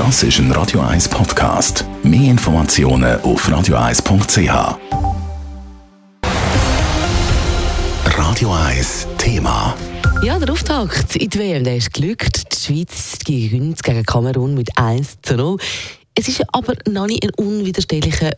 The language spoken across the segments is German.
Das ist ein Radio 1 Podcast. Mehr Informationen auf radio1.ch. Radio 1 Thema. Ja, der Auftakt in die WM ist glückt. Die Schweiz gewinnt gegen Kamerun mit 1 zu 0. Es war aber noch nicht ein unwiderstehlicher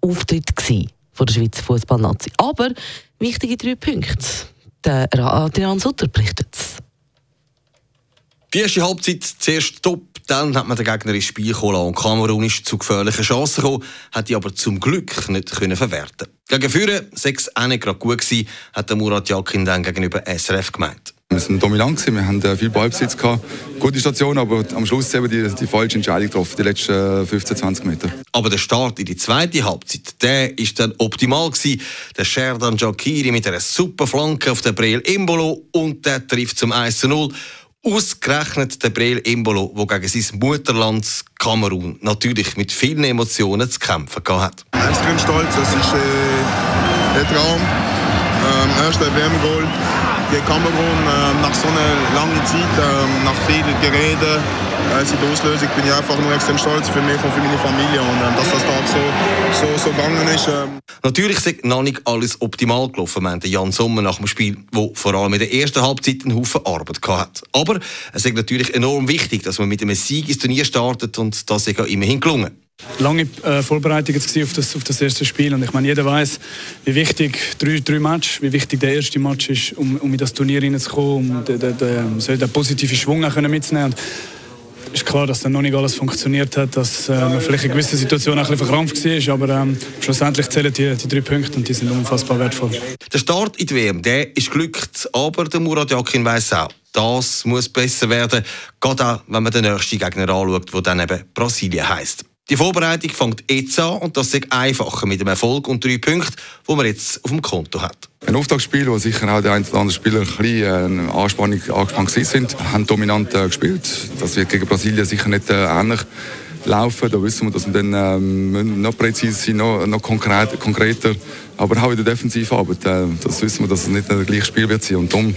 Auftritt von der Schweizer Fußballnazi. Aber wichtige drei Punkte. Der Adrian Sutter berichtet Die erste Halbzeit zuerst top, dann hat man den Gegner ins Spiel geholt und Kamerun ist zu gefährlichen Chancen gekommen, hat die aber zum Glück nicht können verwerten. Gegen Führer, sechs auch nicht gerade gut gewesen, hat der Murat Yakin dann gegenüber SRF gemeint. Wir sind dominant gewesen, wir haben äh, viel Ballbesitz gehabt, gute Station, aber am Schluss eben die, die falsche Entscheidung getroffen, die letzten 15, 20 Meter. Aber der Start in die zweite Halbzeit, der ist dann optimal gewesen. Der Sherdan Jakiri mit einer super Flanke auf den Breel Imbolo und der trifft zum 1 zu 0. Ausgerechnet der Breel Imbolo, der gegen sein Mutterland Kamerun natürlich mit vielen Emotionen zu kämpfen hat. Extrem stolz, es ist äh, ein Traum. Ähm, erster WM-Goal gegen Kamerun äh, nach so einer langen Zeit, äh, nach viel Gerede, äh, seit der Auslösung bin ich einfach nur extrem stolz für mich und für meine Familie und äh, dass das Tag so, so, gegangen ist. Äh. Natürlich ist noch nicht alles optimal gelaufen, meinte Jan Sommer nach dem Spiel, wo vor allem in der ersten Halbzeit einen Haufen Arbeit hatte. Aber es ist natürlich enorm wichtig, dass man mit einem Sieg ins Turnier startet und das ist immerhin gelungen lange äh, Vorbereitung jetzt auf das, auf das erste Spiel und ich meine, jeder weiß, wie wichtig drei, drei Match, wie wichtig der erste Match ist, um, um in das Turnier hineinzukommen, um den, den, den, den positiven Schwung mitzunehmen. Und ist klar, dass dann noch nicht alles funktioniert hat, dass äh, man vielleicht in gewissen Situationen ein bisschen verkrampft war, aber ähm, schlussendlich zählen die, die drei Punkte und die sind unfassbar wertvoll. Der Start in die WM, der ist glückt, aber der Murat Yakin weiss auch, das muss besser werden, gerade auch, wenn man den nächsten Gegner anschaut, der dann eben Brasilien heisst. Die Vorbereitung fängt jetzt an und das ist einfacher mit dem Erfolg und drei Punkten, die man jetzt auf dem Konto hat. Ein Auftaktspiel, wo sicher auch der ein oder andere Spieler ein bisschen äh, Anspannung, angespannt sind, haben dominant äh, gespielt. Das wird gegen Brasilien sicher nicht äh, ähnlich laufen. Da wissen wir, dass wir dann ähm, noch präzise sind, noch, noch konkret, konkreter. Aber auch in der Defensivarbeit, äh, das wissen wir, dass es nicht das gleiche Spiel wird sein. Und darum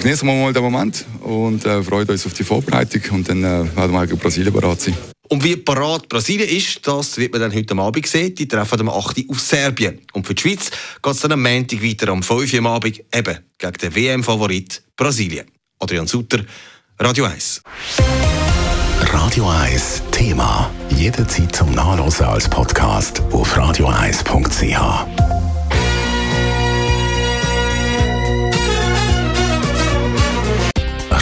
genießen wir mal den Moment und äh, freuen uns auf die Vorbereitung und dann äh, werden wir gegen Brasilien bereit sein. Und wie parat Brasilien ist, das wird man dann heute Abend sehen. Die treffen am 8. auf Serbien. Und für die Schweiz geht es dann am Montag weiter am 5. Uhr Abend eben gegen den WM-Favorit Brasilien. Adrian Sutter, Radio 1. Radio 1 Thema. Jederzeit zum Nachlesen als Podcast auf radio1.ch.